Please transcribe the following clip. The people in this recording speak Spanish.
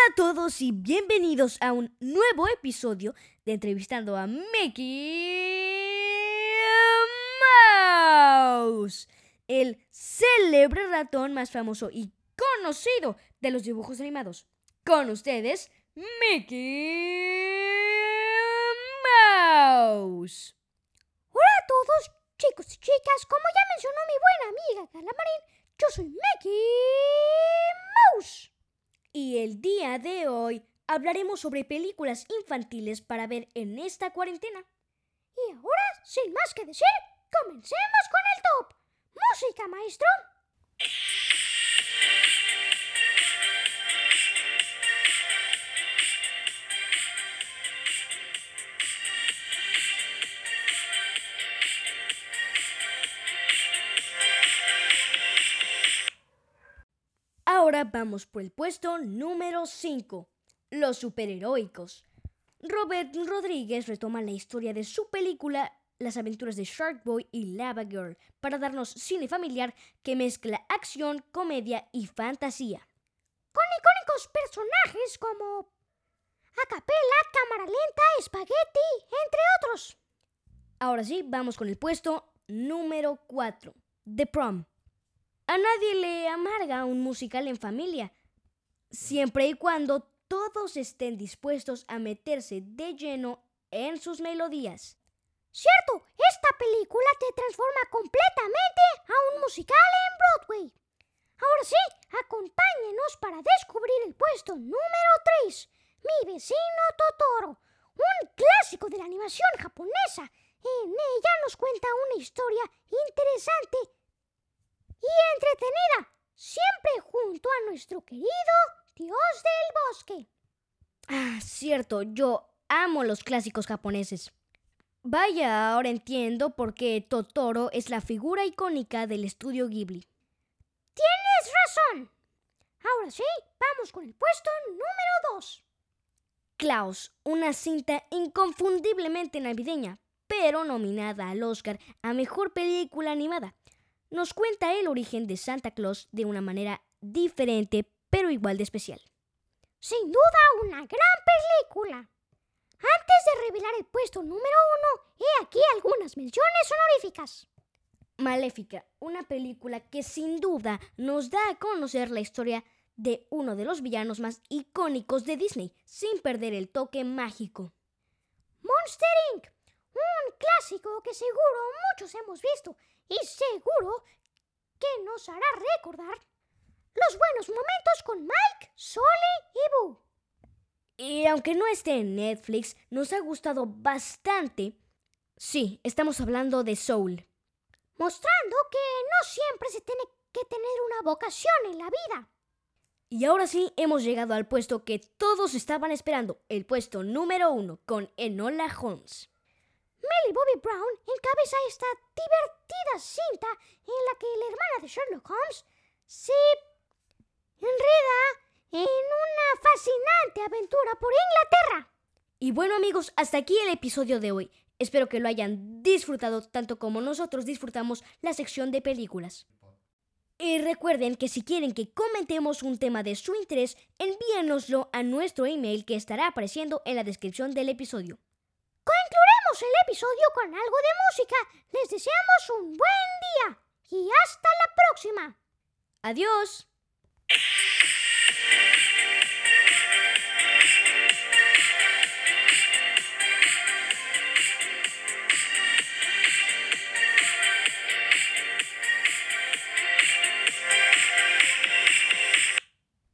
Hola a todos y bienvenidos a un nuevo episodio de Entrevistando a Mickey Mouse, el célebre ratón más famoso y conocido de los dibujos animados. Con ustedes, Mickey Mouse. Hola a todos, chicos y chicas. Como ya mencionó mi buena amiga Carla Marín, yo soy Mickey Mouse. Y el día de hoy hablaremos sobre películas infantiles para ver en esta cuarentena. Y ahora, sin más que decir, comencemos con el top. Música, maestro. Ahora vamos por el puesto número 5, los superheroicos. Robert Rodríguez retoma la historia de su película Las aventuras de Shark Boy y Lava Girl para darnos cine familiar que mezcla acción, comedia y fantasía. Con icónicos personajes como Acapella, Cámara Lenta, Spaghetti, entre otros. Ahora sí, vamos con el puesto número 4, The Prom. A nadie le amarga un musical en familia, siempre y cuando todos estén dispuestos a meterse de lleno en sus melodías. Cierto, esta película te transforma completamente a un musical en Broadway. Ahora sí, acompáñenos para descubrir el puesto número 3, Mi vecino Totoro, un clásico de la animación japonesa. En ella nos cuenta una historia interesante y entretenida, siempre junto a nuestro querido Dios del bosque. Ah, cierto, yo amo los clásicos japoneses. Vaya, ahora entiendo por qué Totoro es la figura icónica del estudio Ghibli. Tienes razón. Ahora sí, vamos con el puesto número 2. Klaus, una cinta inconfundiblemente navideña, pero nominada al Oscar a Mejor Película Animada nos cuenta el origen de Santa Claus de una manera diferente, pero igual de especial. Sin duda, una gran película. Antes de revelar el puesto número uno, he aquí algunas menciones honoríficas. Maléfica, una película que sin duda nos da a conocer la historia de uno de los villanos más icónicos de Disney, sin perder el toque mágico. Monster Inc., un clásico que seguro muchos hemos visto y seguro que nos hará recordar los buenos momentos con Mike, Soli y Boo. Y aunque no esté en Netflix, nos ha gustado bastante. Sí, estamos hablando de Soul. Mostrando que no siempre se tiene que tener una vocación en la vida. Y ahora sí, hemos llegado al puesto que todos estaban esperando, el puesto número uno, con Enola Holmes. Millie Bobby Brown encabeza esta divertida cinta en la que la hermana de Sherlock Holmes se enreda en una fascinante aventura por Inglaterra. Y bueno amigos, hasta aquí el episodio de hoy. Espero que lo hayan disfrutado tanto como nosotros disfrutamos la sección de películas. Y recuerden que si quieren que comentemos un tema de su interés, envíenoslo a nuestro email que estará apareciendo en la descripción del episodio. El episodio con algo de música. Les deseamos un buen día y hasta la próxima. Adiós.